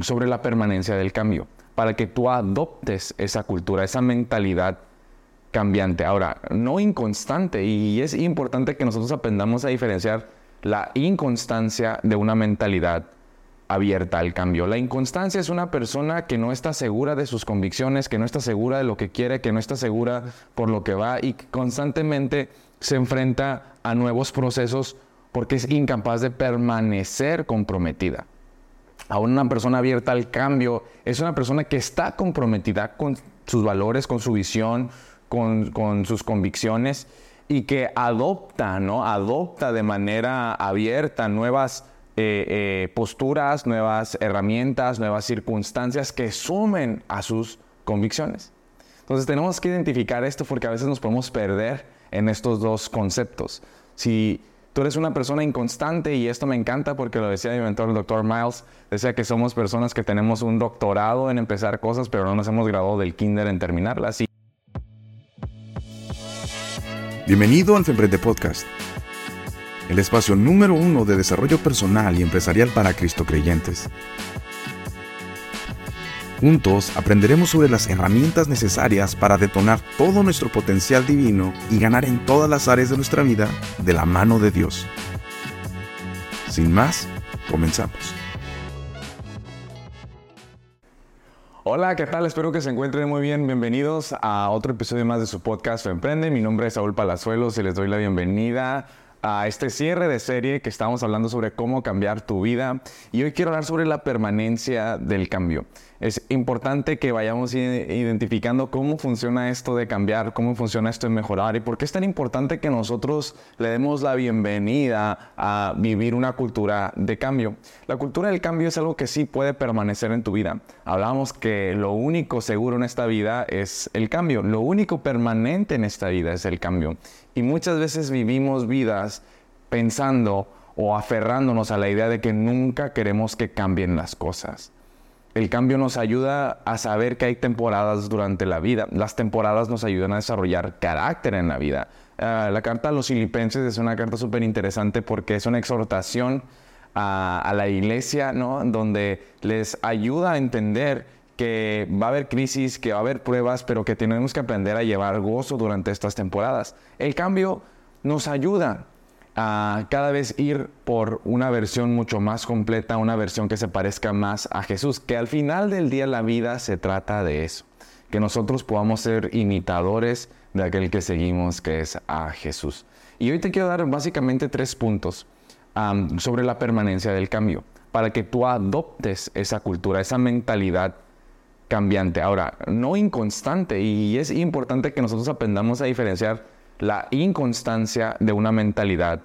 sobre la permanencia del cambio, para que tú adoptes esa cultura, esa mentalidad cambiante. Ahora, no inconstante, y es importante que nosotros aprendamos a diferenciar la inconstancia de una mentalidad abierta al cambio. La inconstancia es una persona que no está segura de sus convicciones, que no está segura de lo que quiere, que no está segura por lo que va y constantemente se enfrenta a nuevos procesos porque es incapaz de permanecer comprometida. Aún una persona abierta al cambio es una persona que está comprometida con sus valores, con su visión, con, con sus convicciones y que adopta, ¿no? Adopta de manera abierta nuevas eh, eh, posturas, nuevas herramientas, nuevas circunstancias que sumen a sus convicciones. Entonces tenemos que identificar esto porque a veces nos podemos perder en estos dos conceptos. Si tú eres una persona inconstante, y esto me encanta porque lo decía mi mentor, el doctor Miles, decía que somos personas que tenemos un doctorado en empezar cosas, pero no nos hemos graduado del kinder en terminarlas. Bienvenido al Femprende Podcast el espacio número uno de desarrollo personal y empresarial para Cristo creyentes. Juntos aprenderemos sobre las herramientas necesarias para detonar todo nuestro potencial divino y ganar en todas las áreas de nuestra vida de la mano de Dios. Sin más, comenzamos. Hola, ¿qué tal? Espero que se encuentren muy bien. Bienvenidos a otro episodio más de su podcast Emprende. Mi nombre es Saúl Palazuelos y les doy la bienvenida a este cierre de serie que estamos hablando sobre cómo cambiar tu vida y hoy quiero hablar sobre la permanencia del cambio. Es importante que vayamos identificando cómo funciona esto de cambiar, cómo funciona esto de mejorar y por qué es tan importante que nosotros le demos la bienvenida a vivir una cultura de cambio. La cultura del cambio es algo que sí puede permanecer en tu vida. Hablamos que lo único seguro en esta vida es el cambio, lo único permanente en esta vida es el cambio. Y muchas veces vivimos vidas pensando o aferrándonos a la idea de que nunca queremos que cambien las cosas. El cambio nos ayuda a saber que hay temporadas durante la vida. Las temporadas nos ayudan a desarrollar carácter en la vida. Ah, la carta a los filipenses es una carta súper interesante porque es una exhortación a, a, la iglesia, ¿no? Donde les ayuda a entender que va a haber crisis, que va a haber pruebas, pero que tenemos que aprender a llevar gozo durante estas temporadas. El cambio nos ayuda a cada vez ir por una versión mucho más completa, una versión que se parezca más a Jesús, que al final del día la vida se trata de eso, que nosotros podamos ser imitadores de aquel que seguimos, que es a Jesús. Y hoy te quiero dar básicamente tres puntos sobre la permanencia del cambio, para que tú adoptes esa cultura, esa mentalidad cambiante. Ahora, no inconstante, y es importante que nosotros aprendamos a diferenciar la inconstancia de una mentalidad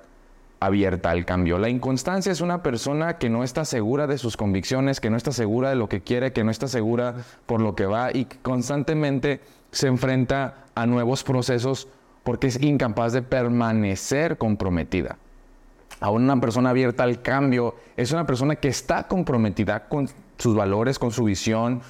abierta al cambio. La inconstancia es una persona que no está segura de sus convicciones, que no está segura de lo que quiere, que no está segura por lo que va y constantemente se enfrenta a nuevos procesos porque es incapaz de permanecer comprometida. Aún una persona abierta al cambio es una persona que está comprometida con sus valores, con su visión,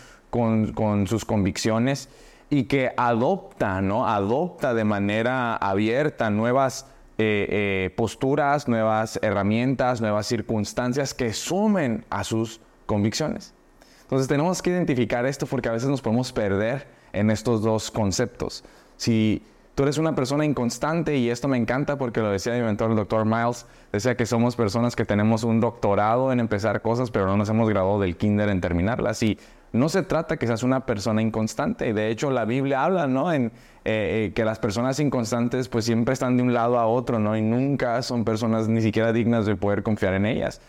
con, sus convicciones y que adopta, ¿no? Adopta de manera abierta nuevas eh, eh, posturas, nuevas herramientas, nuevas circunstancias que sumen a sus convicciones. Entonces tenemos que identificar esto porque a veces nos podemos perder en estos dos conceptos. Si tú eres una persona inconstante, y esto me encanta porque lo decía mi mentor, el doctor Miles, decía que somos personas que tenemos un doctorado en empezar cosas, pero no nos hemos graduado del kinder en terminarlas. Y no se trata que seas una persona inconstante. De hecho, la Biblia habla, ¿no? En eh, eh, que las personas inconstantes pues siempre están de un lado a otro, ¿no? Y nunca son personas ni siquiera dignas de poder confiar en ellas.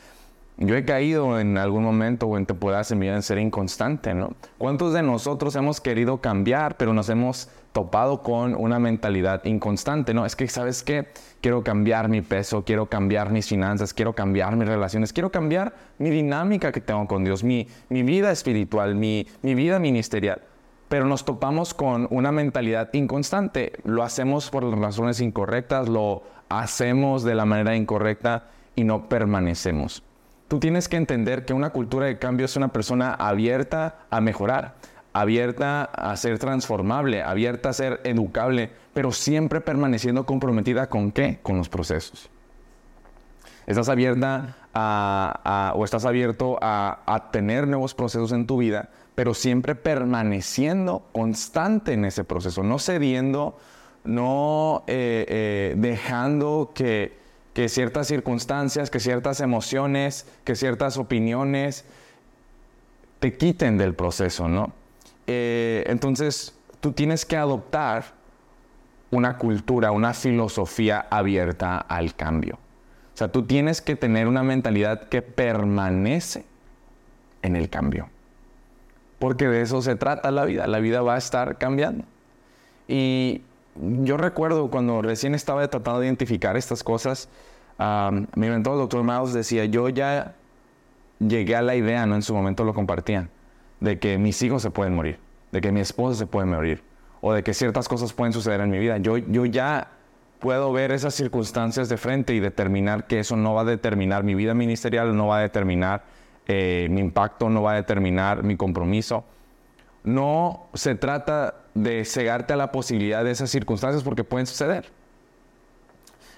Yo he caído en algún momento o en temporadas en mi en ser inconstante, ¿no? ¿Cuántos de nosotros hemos querido cambiar, pero nos hemos topado con una mentalidad inconstante, ¿no? Es que, ¿sabes qué? Quiero cambiar mi peso, quiero cambiar mis finanzas, quiero cambiar mis relaciones, quiero cambiar mi dinámica que tengo con Dios, mi, mi vida espiritual, mi, mi vida ministerial. Pero nos topamos con una mentalidad inconstante. Lo hacemos por las razones incorrectas, lo hacemos de la manera incorrecta y no permanecemos. Tú tienes que entender que una cultura de cambio es una persona abierta a mejorar, abierta a ser transformable, abierta a ser educable, pero siempre permaneciendo comprometida con qué? Con los procesos. Estás abierta a, o estás abierto a, tener nuevos procesos en tu vida, pero siempre permaneciendo constante en ese proceso, no cediendo, no eh, eh, dejando que, que ciertas circunstancias, que ciertas emociones, que ciertas opiniones te quiten del proceso, ¿no? Eh, entonces, tú tienes que adoptar una cultura, una filosofía abierta al cambio. O sea, tú tienes que tener una mentalidad que permanece en el cambio. Porque de eso se trata la vida. La vida va a estar cambiando. Y yo recuerdo cuando recién estaba tratando de identificar estas cosas, mi mentor, el doctor Miles, decía, yo ya llegué a la idea, ¿no? En su momento lo compartían, de que mis hijos se pueden morir, de que mi esposa se puede morir, o de que ciertas cosas pueden suceder en mi vida. Yo, yo ya puedo ver esas circunstancias de frente y determinar que eso no va a determinar mi vida ministerial, no va a determinar eh, mi impacto, no va a determinar mi compromiso. No se trata de cegarte a la posibilidad de esas circunstancias porque pueden suceder.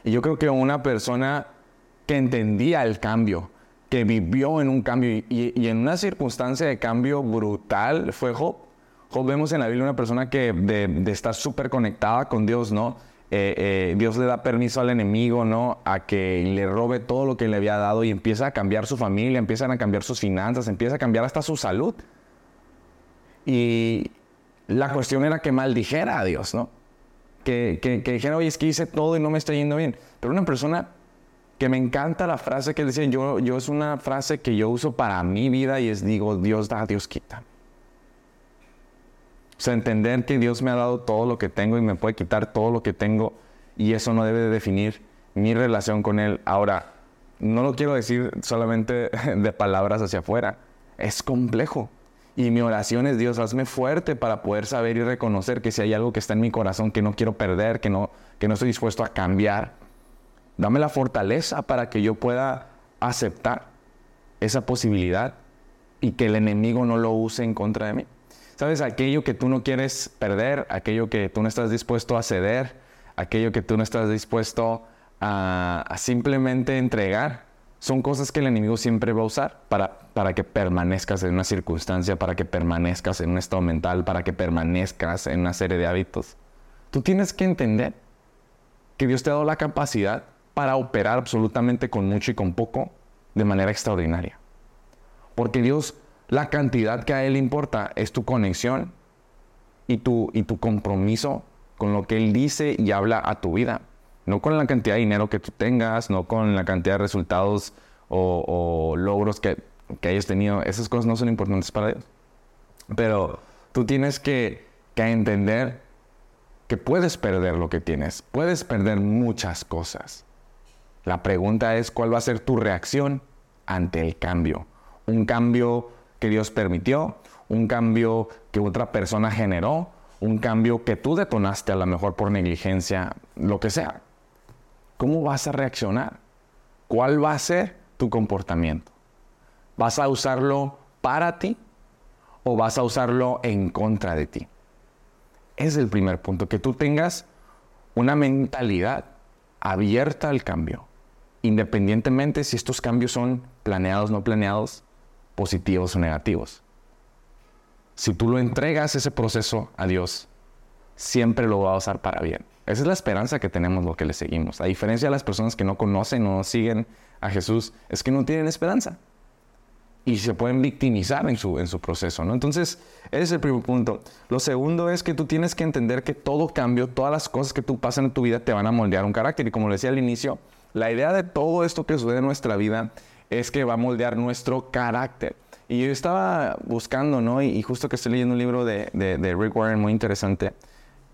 Y yo creo que una persona que entendía el cambio, que vivió en un cambio y, en una circunstancia de cambio brutal fue Job. Job vemos en la Biblia una persona que de, estar súper conectada con Dios, ¿no? Eh, eh, Dios le da permiso al enemigo, ¿no? A que le robe todo lo que le había dado y empieza a cambiar su familia, empiezan a cambiar sus finanzas, empieza a cambiar hasta su salud. Y la cuestión era que maldijera a Dios, ¿no? Que, que, que dijera, oye, es que hice todo y no me está yendo bien. Pero una persona que me encanta la frase que él yo, yo es una frase que yo uso para mi vida y es digo, Dios da, Dios quita. O sea, entender que Dios me ha dado todo lo que tengo y me puede quitar todo lo que tengo y eso no debe de definir mi relación con Él. Ahora, no lo quiero decir solamente de palabras hacia afuera, es complejo. Y mi oración es, Dios, hazme fuerte para poder saber y reconocer que si hay algo que está en mi corazón que no quiero perder, que no, que no estoy dispuesto a cambiar, dame la fortaleza para que yo pueda aceptar esa posibilidad y que el enemigo no lo use en contra de mí. ¿Sabes? Aquello que tú no quieres perder, aquello que tú no estás dispuesto a ceder, aquello que tú no estás dispuesto a, simplemente entregar, son cosas que el enemigo siempre va a usar para, para que permanezcas en una circunstancia, para que permanezcas en un estado mental, para que permanezcas en una serie de hábitos. Tú tienes que entender que Dios te ha dado la capacidad para operar absolutamente con mucho y con poco de manera extraordinaria. Porque Dios la cantidad que a Él importa es tu conexión y tu, y tu compromiso con lo que Él dice y habla a tu vida. No con la cantidad de dinero que tú tengas, no con la cantidad de resultados o, logros que, que, hayas tenido. Esas cosas no son importantes para Dios. Pero tú tienes que, que entender que puedes perder lo que tienes. Puedes perder muchas cosas. La pregunta es cuál va a ser tu reacción ante el cambio. Un cambio que Dios permitió, un cambio que otra persona generó, un cambio que tú detonaste a lo mejor por negligencia, lo que sea. ¿Cómo vas a reaccionar? ¿Cuál va a ser tu comportamiento? ¿Vas a usarlo para ti o vas a usarlo en contra de ti? Es el primer punto, que tú tengas una mentalidad abierta al cambio, independientemente si estos cambios son planeados no planeados, positivos o negativos. Si tú lo entregas ese proceso a Dios, siempre lo va a usar para bien. Esa es la esperanza que tenemos lo que le seguimos. A diferencia de las personas que no conocen o no siguen a Jesús, es que no tienen esperanza. Y se pueden victimizar en su, en su proceso, ¿no? Entonces, ese es el primer punto. Lo segundo es que tú tienes que entender que todo cambio, todas las cosas que tú pasas en tu vida te van a moldear un carácter. Y como le decía al inicio, la idea de todo esto que sucede en nuestra vida es que va a moldear nuestro carácter. Y yo estaba buscando, ¿no? Y, justo que estoy leyendo un libro de, Rick Warren muy interesante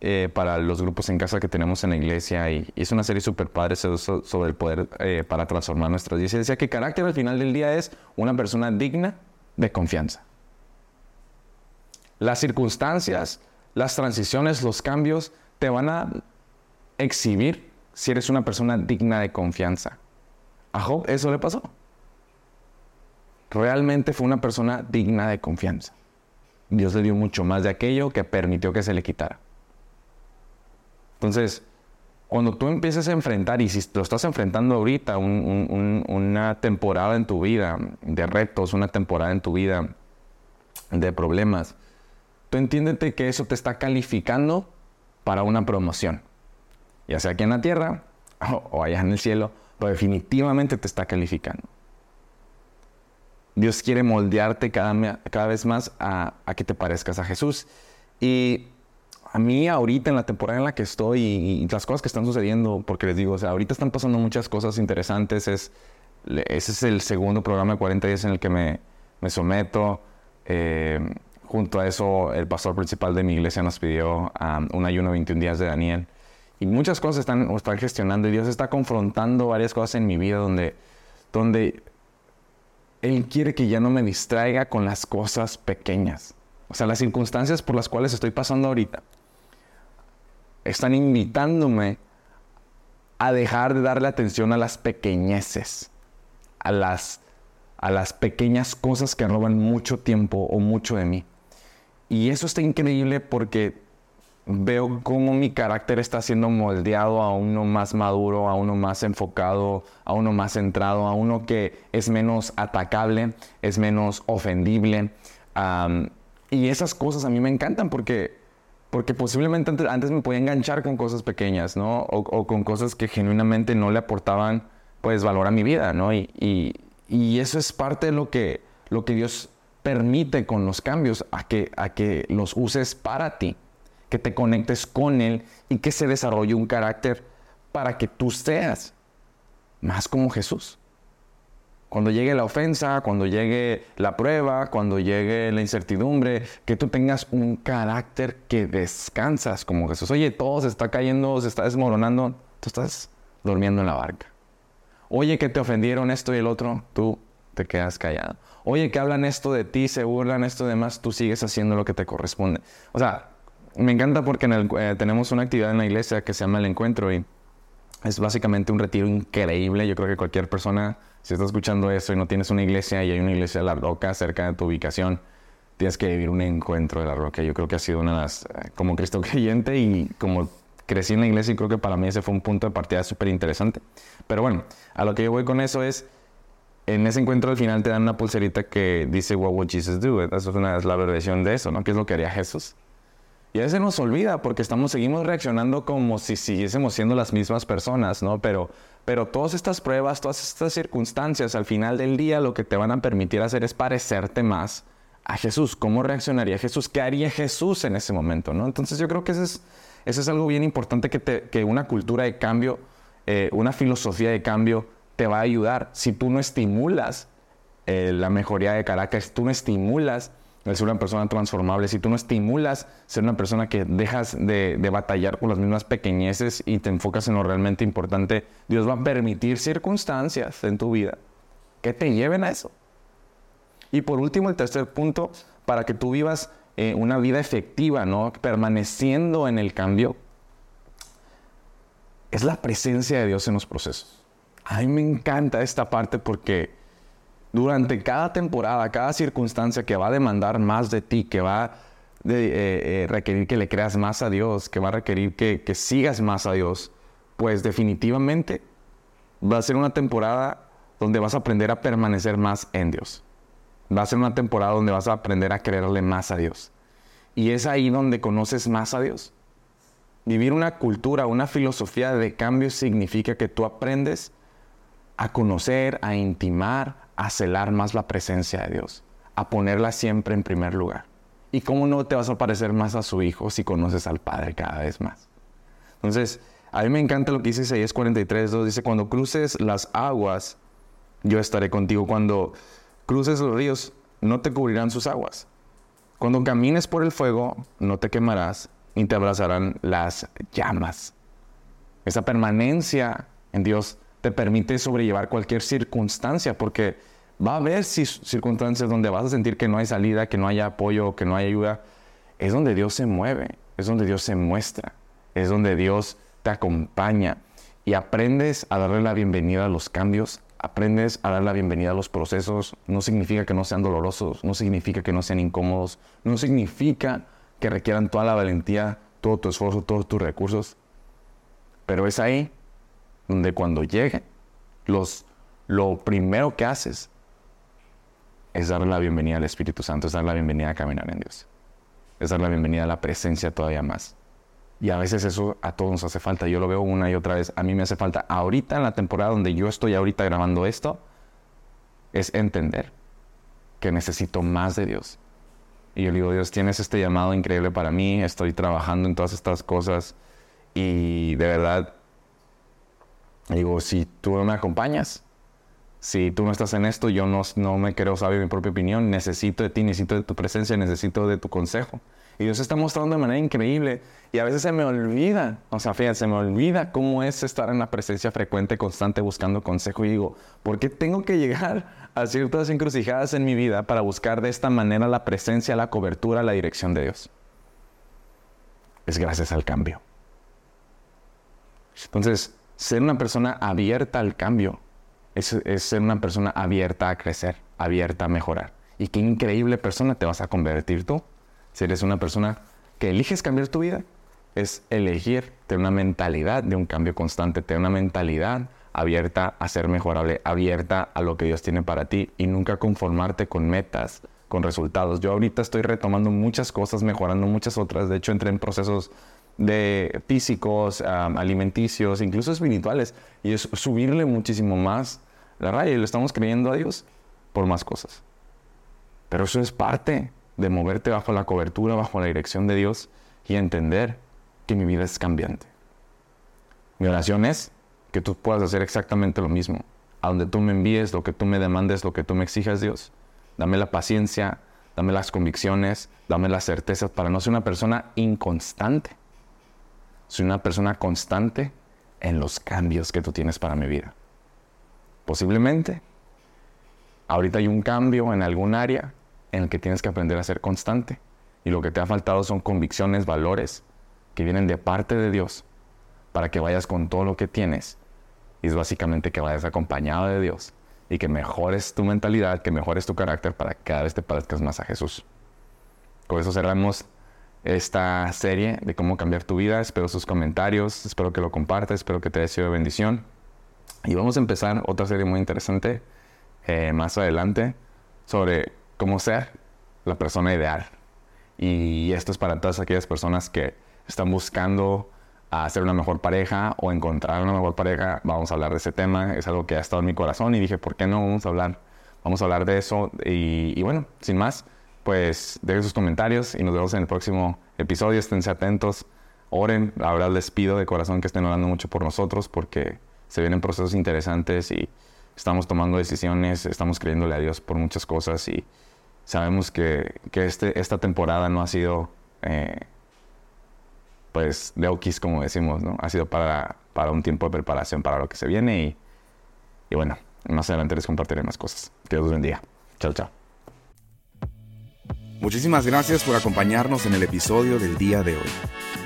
eh, para los grupos en casa que tenemos en la iglesia. Y, es una serie súper padre sobre el poder eh, para transformar nuestras vidas. Y decía que carácter al final del día es una persona digna de confianza. Las circunstancias, las transiciones, los cambios te van a exhibir si eres una persona digna de confianza. A Job eso le pasó realmente fue una persona digna de confianza. Dios le dio mucho más de aquello que permitió que se le quitara. Entonces, cuando tú empieces a enfrentar, y si lo estás enfrentando ahorita, una temporada en tu vida de retos, una temporada en tu vida de problemas, tú entiéndete que eso te está calificando para una promoción. Ya sea aquí en la tierra o allá en el cielo, pero definitivamente te está calificando. Dios quiere moldearte cada, cada vez más a, a que te parezcas a Jesús. Y a mí ahorita en la temporada en la que estoy y, las cosas que están sucediendo, porque les digo, o sea, ahorita están pasando muchas cosas interesantes. Es, ese es el segundo programa de 40 días en el que me, me someto. Eh, junto a eso, el pastor principal de mi iglesia nos pidió um, un ayuno 21 días de Daniel. Y muchas cosas están, están gestionando y Dios está confrontando varias cosas en mi vida donde, donde Él quiere que ya no me distraiga con las cosas pequeñas. O sea, las circunstancias por las cuales estoy pasando ahorita están invitándome a dejar de darle atención a las pequeñeces, a las, a las pequeñas cosas que roban mucho tiempo o mucho de mí. Y eso está increíble porque veo cómo mi carácter está siendo moldeado a uno más maduro, a uno más enfocado, a uno más centrado, a uno que es menos atacable, es menos ofendible. y esas cosas a mí me encantan porque porque posiblemente antes, me podía enganchar con cosas pequeñas, ¿no? O, con cosas que genuinamente no le aportaban, pues, valor a mi vida, ¿no? Y, y, eso es parte de lo que, lo que Dios permite con los cambios, a que, a que los uses para ti, que te conectes con Él y que se desarrolle un carácter para que tú seas más como Jesús. Cuando llegue la ofensa, cuando llegue la prueba, cuando llegue la incertidumbre, que tú tengas un carácter que descansas como Jesús. Oye, todo se está cayendo, se está desmoronando, tú estás durmiendo en la barca. Oye, que te ofendieron esto y el otro, tú te quedas callado. Oye, que hablan esto de ti, se burlan esto demás, tú sigues haciendo lo que te corresponde. O sea, me encanta porque eh, tenemos una actividad en la iglesia que se llama el encuentro y es básicamente un retiro increíble. Yo creo que cualquier persona si estás escuchando esto y no tienes una iglesia y hay una iglesia de la roca cerca de tu ubicación, tienes que vivir un encuentro de la roca. Yo creo que ha sido una de las, eh, como Cristo creyente y como crecí en la iglesia y creo que para mí ese fue un punto de partida súper interesante. Pero bueno, a lo que yo voy con eso es, en ese encuentro al final te dan una pulserita que dice What would Jesus do? Esa es, una, es la versión de eso, ¿no? ¿Qué es lo que haría Jesús? Y a veces nos olvida porque estamos, seguimos reaccionando como si siguiésemos siendo las mismas personas, ¿no? Pero, pero todas estas pruebas, todas estas circunstancias, al final del día lo que te van a permitir hacer es parecerte más a Jesús. ¿Cómo reaccionaría Jesús? ¿Qué haría Jesús en ese momento, ¿no? Entonces yo creo que eso es, es algo bien importante que, te, que una cultura de cambio, eh, una filosofía de cambio te va a ayudar. Si tú no estimulas eh, la mejoría de carácter, si tú no estimulas el ser una persona transformable, si tú no estimulas ser una persona que dejas de, batallar con las mismas pequeñeces y te enfocas en lo realmente importante, Dios va a permitir circunstancias en tu vida que te lleven a eso. Y por último, el tercer punto, para que tú vivas eh, una vida efectiva, ¿no? permaneciendo en el cambio, es la presencia de Dios en los procesos. A mí me encanta esta parte porque durante cada temporada, cada circunstancia que va a demandar más de ti, que va a eh, eh, requerir que le creas más a Dios, que va a requerir que, que sigas más a Dios, pues definitivamente va a ser una temporada donde vas a aprender a permanecer más en Dios. Va a ser una temporada donde vas a aprender a creerle más a Dios. Y es ahí donde conoces más a Dios. Vivir una cultura, una filosofía de cambio significa que tú aprendes a conocer, a intimar, a celar más la presencia de Dios, a ponerla siempre en primer lugar. ¿Y cómo no te vas a parecer más a su Hijo si conoces al Padre cada vez más? Entonces, a mí me encanta lo que dice Isaías 43, 2, dice, cuando cruces las aguas, yo estaré contigo. Cuando cruces los ríos, no te cubrirán sus aguas. Cuando camines por el fuego, no te quemarás, ni te abrazarán las llamas. Esa permanencia en Dios te permite sobrellevar cualquier circunstancia, porque va a haber circunstancias donde vas a sentir que no hay salida, que no hay apoyo, que no hay ayuda. Es donde Dios se mueve, es donde Dios se muestra, es donde Dios te acompaña y aprendes a darle la bienvenida a los cambios, aprendes a dar la bienvenida a los procesos. No significa que no sean dolorosos, no significa que no sean incómodos, no significa que requieran toda la valentía, todo tu esfuerzo, todos tus recursos, Pero es ahí donde cuando llegue, los, lo primero que haces es darle la bienvenida al Espíritu Santo, es darle la bienvenida a caminar en Dios. Es darle la bienvenida a la presencia todavía más. Y a veces eso a todos nos hace falta. Yo lo veo una y otra vez. A mí me hace falta ahorita en la temporada donde yo estoy ahorita grabando esto, es entender que necesito más de Dios. Y yo le digo, Dios, tienes este llamado increíble para mí, estoy trabajando en todas estas cosas y de verdad, digo, si tú no me acompañas, si tú no estás en esto, yo no, no me quiero saber mi propia opinión, necesito de ti, necesito de tu presencia, necesito de tu consejo. Y Dios está mostrando de manera increíble. Y a veces se me olvida, o sea, fíjate, se me olvida cómo es estar en la presencia frecuente, constante, buscando consejo. Y digo, ¿por qué tengo que llegar a ciertas encrucijadas en mi vida para buscar de esta manera la presencia, la cobertura, la dirección de Dios? Es gracias al cambio. Entonces, ser una persona abierta al cambio es, ser una persona abierta a crecer, abierta a mejorar. Y qué increíble persona te vas a convertir tú si eres una persona que eliges cambiar tu vida, es elegir tener una mentalidad de un cambio constante, tener una mentalidad abierta a ser mejorable, abierta a lo que Dios tiene para ti y nunca conformarte con metas, con resultados. Yo ahorita estoy retomando muchas cosas, mejorando muchas otras. De hecho, entré en procesos de físicos, alimenticios, incluso espirituales. Y es subirle muchísimo más la raya y lo estamos creyendo a Dios por más cosas. Pero eso es parte de moverte bajo la cobertura, bajo la dirección de Dios y entender que mi vida es cambiante. Mi oración es que tú puedas hacer exactamente lo mismo. A donde tú me envíes, lo que tú me demandes, lo que tú me exijas, Dios. Dame la paciencia, dame las convicciones, dame las certezas para no ser una persona inconstante. Soy una persona constante en los cambios que tú tienes para mi vida. Posiblemente, ahorita hay un cambio en algún área en el que tienes que aprender a ser constante. Y lo que te ha faltado son convicciones, valores que vienen de parte de Dios para que vayas con todo lo que tienes. Y es básicamente que vayas acompañado de Dios y que mejores tu mentalidad, que mejores tu carácter para que cada vez te parezcas más a Jesús. Con eso cerramos esta serie de cómo cambiar tu vida. Espero sus comentarios, espero que lo compartas, espero que te haya sido de bendición. Y vamos a empezar otra serie muy interesante eh, más adelante sobre cómo ser la persona ideal. Y esto es para todas aquellas personas que están buscando hacer una mejor pareja o encontrar una mejor pareja. Vamos a hablar de ese tema. Es algo que ha estado en mi corazón y dije, ¿por qué no vamos a hablar? Vamos a hablar de eso. Y, bueno, sin más, pues dejen sus comentarios y nos vemos en el próximo episodio. Esténse atentos, oren. La les pido de corazón que estén orando mucho por nosotros porque se vienen procesos interesantes y estamos tomando decisiones, estamos creyéndole a Dios por muchas cosas y sabemos que, que este, esta temporada no ha sido, eh, pues, de como decimos, ¿no? Ha sido para, para un tiempo de preparación para lo que se viene y, y bueno, más adelante les compartiré más cosas. Que Dios bendiga. Chao, chao. Muchísimas gracias por acompañarnos en el episodio del día de hoy.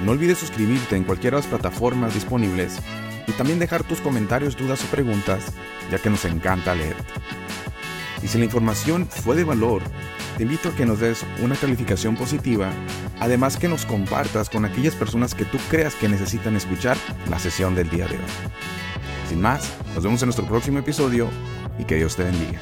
No olvides suscribirte en cualquiera de las plataformas disponibles y también dejar tus comentarios, dudas o preguntas, ya que nos encanta leerte. Y si la información fue de valor, te invito a que nos des una calificación positiva, además que nos compartas con aquellas personas que tú creas que necesitan escuchar la sesión del día de hoy. Sin más, nos vemos en nuestro próximo episodio y que Dios te bendiga.